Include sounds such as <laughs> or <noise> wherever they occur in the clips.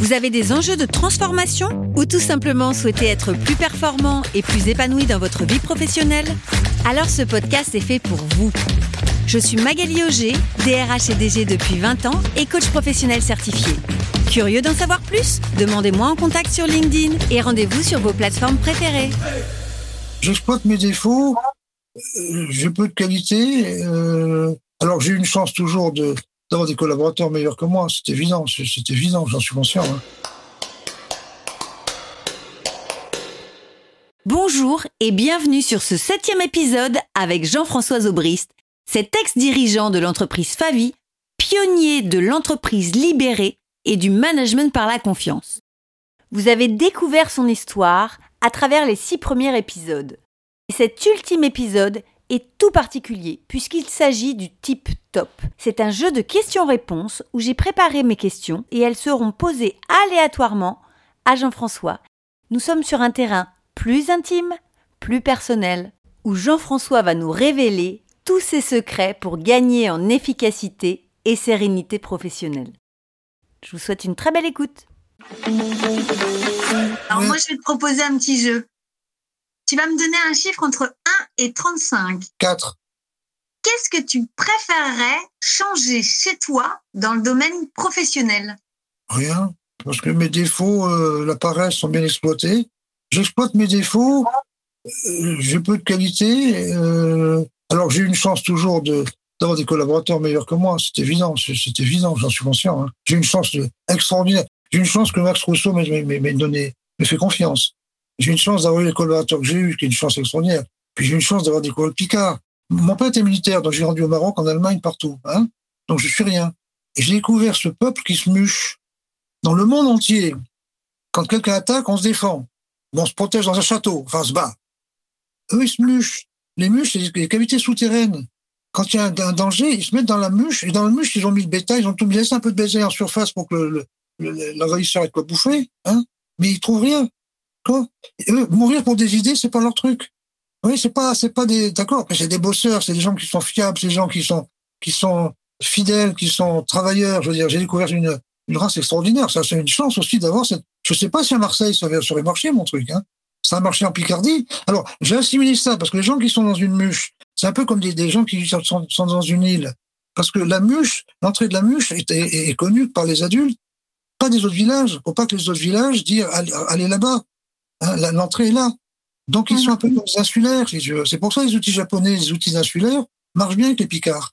vous avez des enjeux de transformation ou tout simplement souhaitez être plus performant et plus épanoui dans votre vie professionnelle? Alors ce podcast est fait pour vous. Je suis Magali Auger, DRH et DG depuis 20 ans et coach professionnel certifié. Curieux d'en savoir plus? Demandez-moi en contact sur LinkedIn et rendez-vous sur vos plateformes préférées. J'exploite mes défauts, euh, j'ai peu de qualité. euh, alors j'ai une chance toujours de d'avoir des collaborateurs meilleurs que moi, c'est évident, c'est évident, j'en suis conscient. hein. Bonjour et bienvenue sur ce septième épisode avec Jean-François Aubrist, cet ex-dirigeant de l'entreprise Favi, pionnier de l'entreprise libérée et du management par la confiance. Vous avez découvert son histoire à travers les six premiers épisodes. Et cet ultime épisode est tout particulier puisqu'il s'agit du type top. C'est un jeu de questions-réponses où j'ai préparé mes questions et elles seront posées aléatoirement à Jean-François. Nous sommes sur un terrain plus intime, plus personnel, où Jean-François va nous révéler tous ses secrets pour gagner en efficacité et sérénité professionnelle. Je vous souhaite une très belle écoute. Alors moi, je vais te proposer un petit jeu. Tu vas me donner un chiffre entre 1 et 35. Quatre, Qu'est-ce que tu préférerais changer chez toi dans le domaine professionnel? Rien, parce que mes défauts, euh, la paresse, sont bien exploités. J'exploite mes défauts, euh, j'ai peu de qualité. euh, alors j'ai eu une chance toujours de d'avoir des collaborateurs meilleurs que moi, c'est évident, c'est évident, j'en suis conscient. hein. J'ai une chance de- extraordinaire. J'ai une chance que Max Rousseau m'ait donné, me fait confiance. J'ai une chance d'avoir les collaborateurs que j'ai eus, qui est une chance extraordinaire. Puis j'ai une chance d'avoir des collègues Picard. Mon père était militaire, donc j'ai rendu au Maroc, en Allemagne, partout. Hein donc je suis rien. Et j'ai découvert ce peuple qui se muche dans le monde entier. Quand quelqu'un attaque, on se défend. On se protège dans un château, enfin on se bat. Eux, ils se muchent. Les muches, c'est des cavités souterraines. Quand il y a un, danger, ils se mettent dans la muche, et dans la muche, ils ont mis le bétail, ils ont tout mis, laissé un peu de bétail en surface pour que le- le- le- l'envahisseur ait quoi bouffer, hein. Mais ils trouvent rien. Mourir pour des idées, c'est pas leur truc. Oui, c'est pas, c'est pas des, d'accord, c'est des bosseurs, c'est des gens qui sont fiables, c'est des gens qui sont, qui sont fidèles, qui sont travailleurs. Je veux dire, j'ai découvert une, une race extraordinaire. Ça, c'est une chance aussi d'avoir cette. Je sais pas si à Marseille ça aurait- marché mon truc. Hein. Ça a marché en Picardie. Alors j'ai assimilé ça parce que les gens qui sont dans une muche, c'est un peu comme des, des gens qui sont, sont dans une île. Parce que la muche, l'entrée de la muche est, est- est connue par les adultes, pas des autres villages. Faut pas que les autres villages disent allez là-bas. La- L'entrée est là. Donc ils sont un peu comme des insulaires. veux. C'est pour ça que les outils japonais, les outils insulaires marchent bien avec les Picards.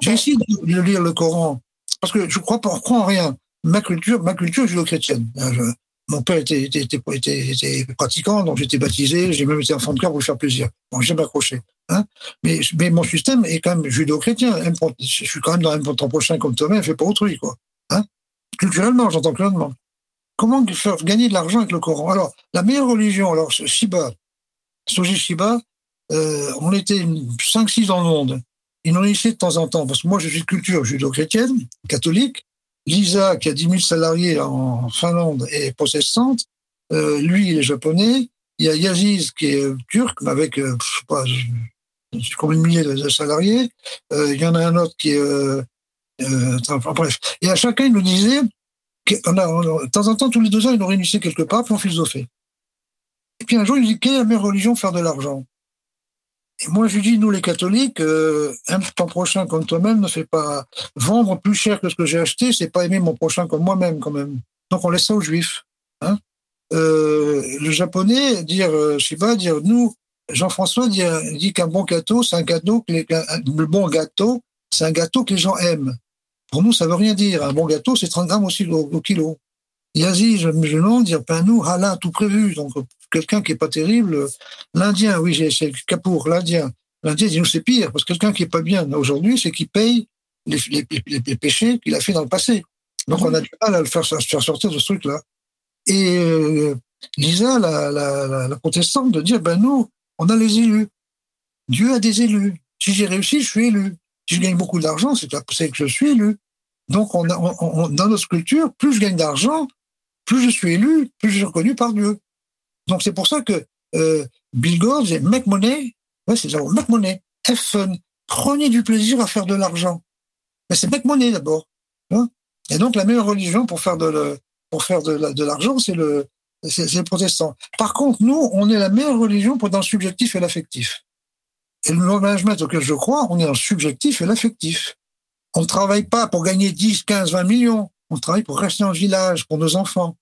J'ai essayé de lire le Coran parce que je crois pas, on croit en rien. Ma culture, ma culture judéo-chrétienne. Je- mon père était, était, était, était- pratiquant, donc j'étais baptisé. J'ai même été enfant de cœur pour lui faire plaisir. Bon, j'ai jamais accroché. Hein. Mais, mais mon système est quand même pour- Je suis quand même dans un ton prochain comme toi-même, fait pour autrui, quoi. Hein. Culturellement, j'entends clairement. Comment faire gagner de l'argent avec le Coran? Alors, la meilleure religion, alors Shiba, Soji Shiba, euh, on était 5-6 dans le monde. Ils nous réunissaient de temps en temps, parce que moi, je suis de culture judéo-chrétienne, catholique. Lisa, qui a 10 000 salariés en Finlande, est protestante. Euh, lui, il est japonais. Il y a Yaziz, qui est euh, turc, mais avec, euh, je sais pas, combien de milliers de, salariés. Il y en a un autre qui est... Enfin, bref. Et à chacun, il nous disait... on de temps en temps, tous les deux ans, ils nous réunissaient quelque part, puis on philosophait. Et puis un jour, il dit, quelle est la meilleure religion pour faire de l'argent? Et moi, je lui dis, nous les catholiques, euh, aime ton prochain comme toi-même, ne fais pas vendre plus cher que ce que j'ai acheté, c'est pas aimer mon prochain comme moi-même quand même. Donc on laisse ça aux juifs. Hein euh, le japonais, dire, euh, pas, dire, nous, Jean-François dit, dit qu'un bon gâteau, c'est un gâteau le bon gâteau, c'est un gâteau que les gens aiment. Pour nous, ça veut rien dire. Un bon gâteau, c'est 30 grammes aussi au, kilo. Yazi, je me demande, dire, ben nous, halal, tout prévu. Donc, quelqu'un qui est pas terrible, l'Indien, oui, c'est Kapoor, l'Indien. L'Indien dit, nous, c'est pire, parce que quelqu'un qui est pas bien aujourd'hui, c'est qu'il paye les, péchés qu'il a fait dans le passé. Donc, on a du mal à le faire, sortir de ce truc-là. Et euh, Lisa, la, la, la protestante, de dire, ben nous, On a les élus. Dieu a des élus. Si j'ai réussi, je suis élu. Si je gagne beaucoup d'argent, c'est que je suis élu. Donc, dans notre culture, plus je gagne d'argent, plus je suis élu, plus je suis reconnu par Dieu. Donc, c'est pour ça que euh, Bill Gates dit make money, ouais, c'est ça, make money, have fun, prenez du plaisir à faire de l'argent. Mais c'est make money d'abord. Hein. Et donc, la meilleure religion pour faire de, le, pour faire de, l'argent, c'est le, c'est le protestant. Par contre, nous, on est la meilleure religion pour dans le subjectif et l'affectif. Et le management auquel je crois, on est dans le subjectif et l'affectif. On ne travaille pas pour gagner 10, 15, 20 millions. On travaille pour rester en village, pour nos enfants.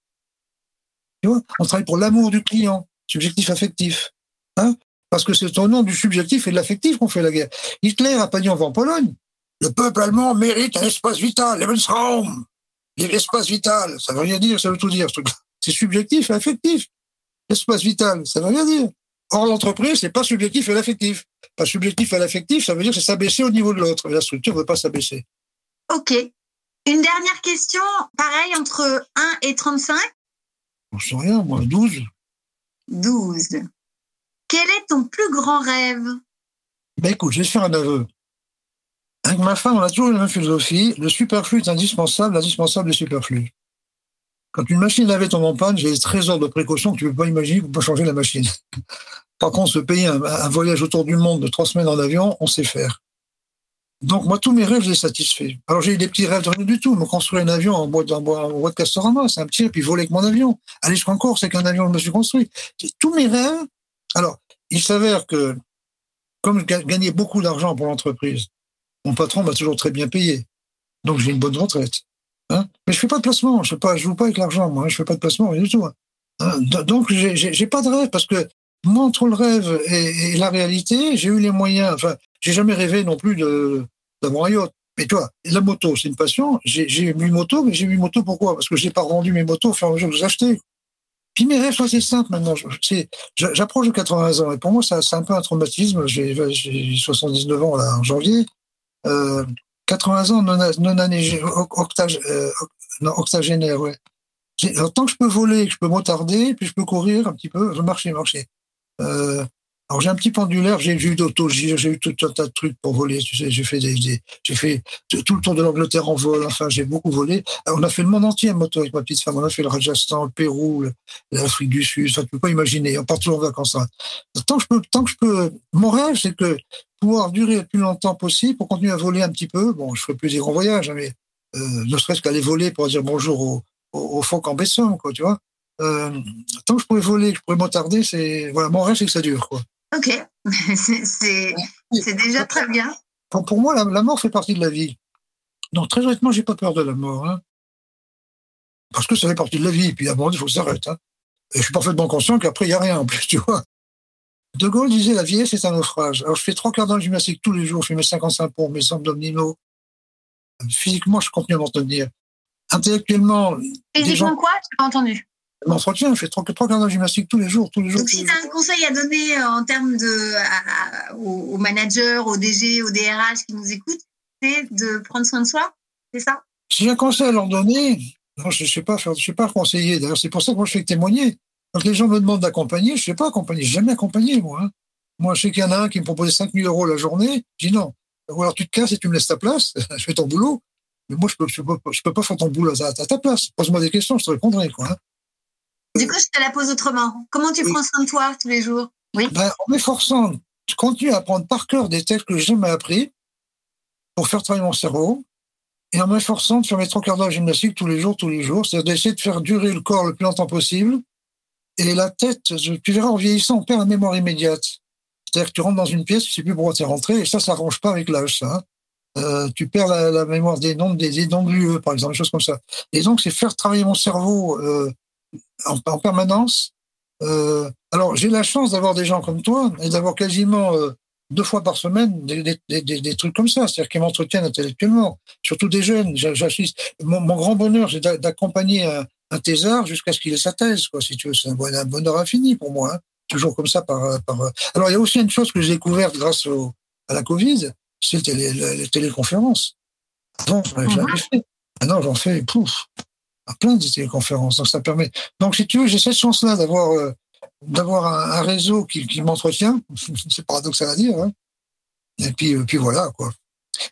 Tu vois on travaille pour l'amour du client, subjectif affectif. Hein? Parce que c'est au nom du subjectif et de l'affectif qu'on fait la guerre. Hitler a pas dit on va en Pologne. Le peuple allemand mérite un espace vital, Lebensraum. L'espace vital, ça veut rien dire, ça veut tout dire. C'est subjectif et affectif. L'espace vital, ça veut rien dire. Or, l'entreprise, c'est pas subjectif et l'affectif. Pas subjectif et l'affectif, ça veut dire que c'est s'abaisser au niveau de l'autre. La structure ne veut pas s'abaisser. OK. Une dernière question, pareil, entre 1 et 35 Je sais rien, moi, 12. 12. Quel est ton plus grand rêve? Ben écoute, je vais faire un aveu. Avec ma femme, on a toujours la même philosophie. Le superflu est indispensable, l'indispensable est superflu. Quand une machine lavait tombe en panne, j'ai des trésors de précaution que tu ne peux pas imaginer pour pas changer la machine. Par contre, se payer un, voyage autour du monde de trois semaines en avion, on sait faire. Donc, moi, tous mes rêves, je les satisfais. Alors, j'ai eu des petits rêves de rien du tout. Me construire un avion en bois de, Castorama, c'est un petit, et puis voler avec mon avion. Aller jusqu'en Corse c'est qu'un avion, je me suis construit. Tous mes rêves. Alors, il s'avère que, comme je gagnais beaucoup d'argent pour l'entreprise, mon patron m'a toujours très bien payé. Donc, j'ai une bonne retraite. Hein Mais je fais pas de placement. Je ne joue pas avec l'argent, moi. Hein. Je fais pas de placement, rien du tout. Hein. hein donc, j'ai pas de rêve parce que moi, entre le rêve et, la réalité, j'ai eu les moyens. Enfin, j'ai jamais rêvé non plus d'avoir un yacht. Mais toi, la moto, c'est une passion. J'ai mis moto, mais j'ai mis moto pourquoi? Parce que je n'ai pas rendu mes motos au fur et à mesure que je les achetais. Puis mes rêves assez simples maintenant. J'approche de 80 ans. Et pour moi, c'est un peu un traumatisme. J'ai 79 ans là, en janvier. Euh, 80 ans, non, non euh, octagénaire, ouais. Tant que je peux voler, que je peux m'attarder, puis je peux courir un petit peu, je marcher, marcher. Euh, alors j'ai un petit pendulaire, j'ai eu d'autogire, j'ai eu tout un tas de trucs pour voler. Tu sais, j'ai fait des, j'ai fait tout le tour de l'Angleterre en vol. Enfin, j'ai beaucoup volé. on a fait le monde entier en moto avec ma petite femme. On a fait le Rajasthan, le Pérou, l'Afrique du Sud. Ça, tu peux pas imaginer. On part toujours en vacances. Hein. Tant que je peux, tant que je peux. Mon rêve, c'est que pouvoir durer le plus longtemps possible pour continuer à voler un petit peu. Bon, je ferai plus des grands voyages, hein, mais euh, ne serait-ce qu'aller voler pour dire bonjour au, au phoques en baissant, quoi, tu vois. Euh, tant que je pourrais voler, que je pourrais m'attarder, c'est voilà, mon rêve, c'est que ça dure, quoi. Ok, <laughs> c'est déjà très bien. Pour, moi, la, mort fait partie de la vie. Donc, très honnêtement, j'ai pas peur de la mort. Hein. Parce que ça fait partie de la vie. Et puis, à un moment, il faut que ça s'arrête. Hein. Et je suis parfaitement conscient qu'après, il n'y a rien en plus, tu vois. De Gaulle disait la vieillesse est un naufrage. Alors, je fais trois quarts d'heure de gymnastique tous les jours. Je fais mes 55 pour mes abdominaux. Physiquement, je continue à m'entretenir. Intellectuellement. Physiquement, quoi? Je n'ai pas entendu m'entretiens, je fais trois, quarts d'heure de gymnastique tous les jours, tous les jours. Donc, si tu as un conseil à donner euh, en termes de, aux, managers, aux DG, aux DRH qui nous écoutent, c'est de prendre soin de soi, c'est ça? Si j'ai un conseil à leur donner, non, je ne sais pas je sais pas conseiller. D'ailleurs, c'est pour ça que moi je fais témoigner. Quand les gens me demandent d'accompagner, je ne sais pas accompagner, n'ai jamais accompagné moi. Hein. Moi, je sais qu'il y en a un qui me proposait 5 000 euros la journée. Je dis non. Ou alors tu te casses et tu me laisses ta place, <laughs> je fais ton boulot. Mais moi, je peux, je peux, peux pas faire ton boulot à, ta place. Pose-moi des questions, je te répondrai. Quoi, hein. Du coup, je te la pose autrement. Comment tu prends soin de toi tous les jours? Oui. Ben, en m'efforçant, je continue à apprendre par cœur des textes que j'ai jamais appris pour faire travailler mon cerveau et en m'efforçant de faire mes trois quarts d'heure gymnastique tous les jours, tous les jours. C'est-à-dire d'essayer de faire durer le corps le plus longtemps possible. Et la tête, tu verras, en vieillissant, on perd la mémoire immédiate. C'est-à-dire que tu rentres dans une pièce, tu sais plus pourquoi tu es rentré, et ça, ça ne pas avec l'âge, ça. Hein. Euh, tu perds la, mémoire des noms, des, des noms de l'UE, par exemple, des choses comme ça. Et donc, c'est faire travailler mon cerveau euh, en, permanence. Euh, alors, j'ai la chance d'avoir des gens comme toi et d'avoir quasiment euh, deux fois par semaine des, des, des, des trucs comme ça, c'est-à-dire qui m'entretiennent intellectuellement, surtout des jeunes. J'assiste. Mon, mon, grand bonheur, c'est d'accompagner un, un thésard jusqu'à ce qu'il ait sa thèse, quoi, si tu veux. C'est un, bonheur infini pour moi. Hein. Toujours comme ça. Par, par... Alors, il y a aussi une chose que j'ai découverte grâce au, à la Covid, c'est les, les, téléconférences. Avant, j'en avais jamais fait. Maintenant, j'en fais, pouf, à plein de téléconférences. Donc, ça permet. Donc, si tu veux, j'ai cette chance-là d'avoir euh, d'avoir un, réseau qui, qui m'entretient. <laughs> C'est paradoxal à dire. Hein. Et puis, euh, puis voilà, quoi.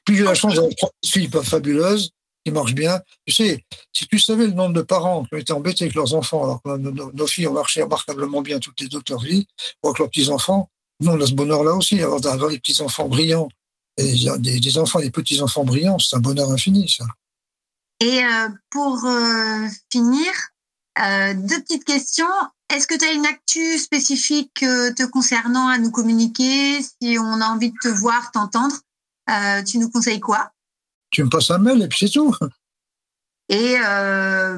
Puis j'ai la chance d'avoir une fille fabuleuse qui marche bien. Tu sais, si tu savais le nombre de parents qui ont été embêtés avec leurs enfants, alors que nos, filles ont marché remarquablement bien toutes les deux de leur vie, ou avec leurs petits-enfants, nous, on a ce bonheur-là aussi, d'avoir des petits-enfants brillants, et des, des enfants, des petits-enfants brillants, c'est un bonheur infini, ça. Et euh, pour euh, finir, euh, deux petites questions. Est-ce que tu as une actu spécifique te concernant à nous communiquer? Si on a envie de te voir, t'entendre, tu nous conseilles quoi? Tu me passes un mail et puis c'est tout. <laughs> Et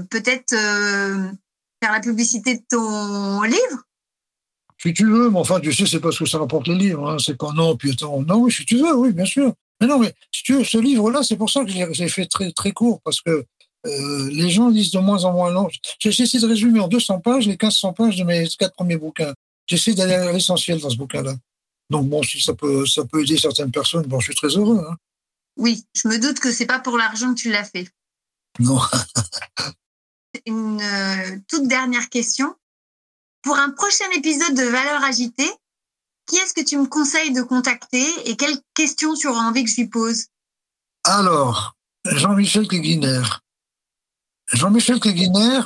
peut-être faire la publicité de ton livre? Si tu veux, mais enfin, tu sais, c'est pas ce que ça rapporte les livres. Hein. C'est pas non, puis attends, non, si tu veux, oui, bien sûr. Mais non, mais si tu veux, ce livre-là, c'est pour ça que j'ai fait très, très court, parce que euh, les gens lisent de moins en moins long. J'essaie de résumer en 200 pages les 1500 pages de mes quatre premiers bouquins. J'essaie d'aller à l'essentiel dans ce bouquin-là. Donc bon, si ça peut, ça peut aider certaines personnes, bon, je suis très heureux. Hein. Oui, je me doute que c'est pas pour l'argent que tu l'as fait. Non. <laughs> Une euh, toute dernière question. Pour un prochain épisode de Valeurs agitées, qui est-ce que tu me conseilles de contacter et quelles questions tu auras envie que je lui pose? Alors, Jean-Michel Keguiner. Jean-Michel Keguiner,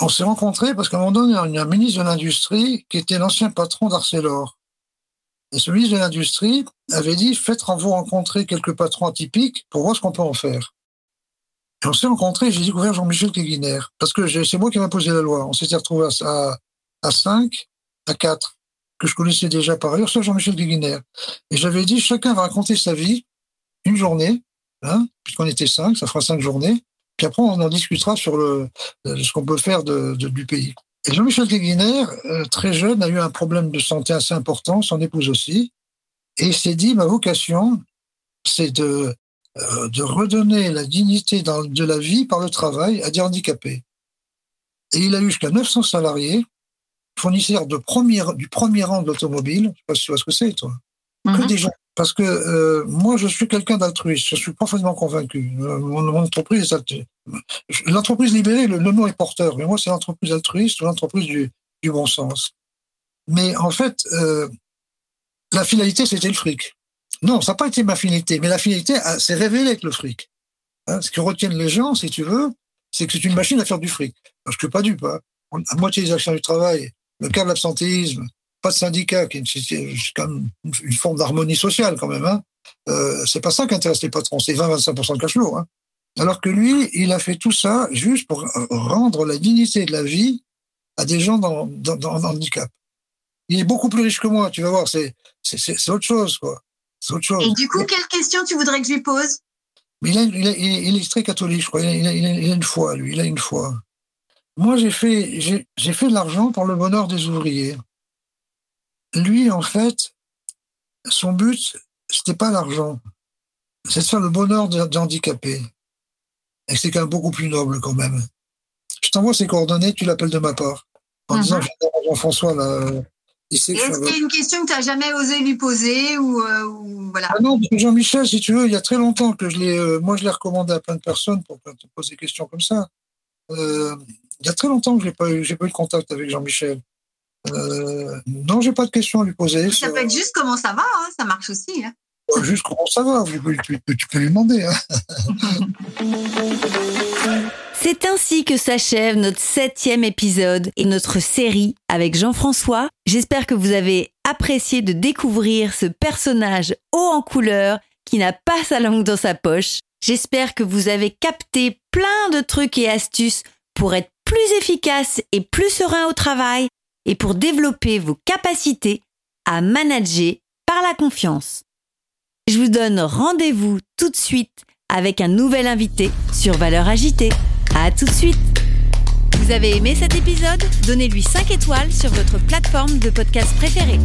on s'est rencontrés parce qu'à un moment donné, il y a un ministre de l'Industrie qui était l'ancien patron d'Arcelor. Et ce ministre de l'Industrie avait dit faites vous rencontrer quelques patrons atypiques pour voir ce qu'on peut en faire. Et on s'est rencontrés, j'ai découvert Jean-Michel Keguiner. Parce que c'est moi qui m'a posé la loi. On s'était retrouvés à, à 5, à 4 que je connaissais déjà par ailleurs, c'est Jean-Michel Guiguiner. Et j'avais dit, chacun va raconter sa vie, une journée, hein, puisqu'on était cinq, ça fera cinq journées, puis après on en discutera sur le, ce qu'on peut faire de, du pays. Et Jean-Michel Guiguiner, euh, très jeune, a eu un problème de santé assez important, son épouse aussi, et il s'est dit, ma vocation, c'est de, euh, de redonner la dignité de la vie par le travail à des handicapés. Et il a eu jusqu'à 900 salariés, fournisseur de premier, du premier rang de l'automobile. Je sais pas si tu vois ce que c'est, toi. Que mhm. des gens. Parce que euh, moi, je suis quelqu'un d'altruiste. Je suis profondément convaincu. Euh, mon, entreprise, l'entreprise libérée, le, nom est porteur. Mais moi, c'est l'entreprise altruiste ou l'entreprise du, du, bon sens. Mais en fait, euh, la finalité, c'était le fric. Non, ça n'a pas été ma finalité. Mais la finalité s'est révélée avec le fric. Hein, ce qui retiennent les gens, si tu veux, c'est que c'est une machine à faire du fric. Parce que pas du pas. À moitié des actions du travail le cas de l'absentéisme, pas de syndicat, qui est comme une forme d'harmonie sociale quand même. Hein. Euh, c'est pas ça qui intéresse les patrons, c'est 20-25% de cash flow. Hein. Alors que lui, il a fait tout ça juste pour rendre la dignité de la vie à des gens dans, dans, dans, handicap. Il est beaucoup plus riche que moi, tu vas voir, c'est, c'est, autre chose, quoi. C'est autre chose. Et du coup, quelle question tu voudrais que je lui pose? Il, il, est très catholique, je crois. Il a, il a, une foi, lui. Il a une foi. Moi, j'ai fait, j'ai fait de l'argent pour le bonheur des ouvriers. Lui, en fait, son but, c'était pas l'argent. C'est de faire le bonheur des handicapés. Et c'est quand même beaucoup plus noble, quand même. Je t'envoie ses coordonnées, tu l'appelles de ma part. En mhm. disant, Jean-François, là, Est-ce qu'il y a une question que tu n'as jamais osé lui poser ou, euh, voilà ah Non, Jean-Michel, si tu veux, il y a très longtemps que je l'ai, euh, moi je l'ai recommandé à plein de personnes pour te poser des questions comme ça. Euh, il y a très longtemps que pas eu, j'ai pas eu de contact avec Jean-Michel. Euh, non, j'ai pas de questions à lui poser. Ça peut être juste comment ça va, hein, ça marche aussi. Hein. Juste comment ça va, tu peux, tu peux lui demander. Hein. <laughs> C'est ainsi que s'achève notre septième épisode et notre série avec Jean-François. J'espère que vous avez apprécié de découvrir ce personnage haut en couleur qui n'a pas sa langue dans sa poche. J'espère que vous avez capté plein de trucs et astuces pour être plus efficace et plus serein au travail et pour développer vos capacités à manager par la confiance. Je vous donne rendez-vous tout de suite avec un nouvel invité sur Valeur Agitée. À tout de suite. Vous avez aimé cet épisode? Donnez-lui 5 étoiles sur votre plateforme de podcast préférée.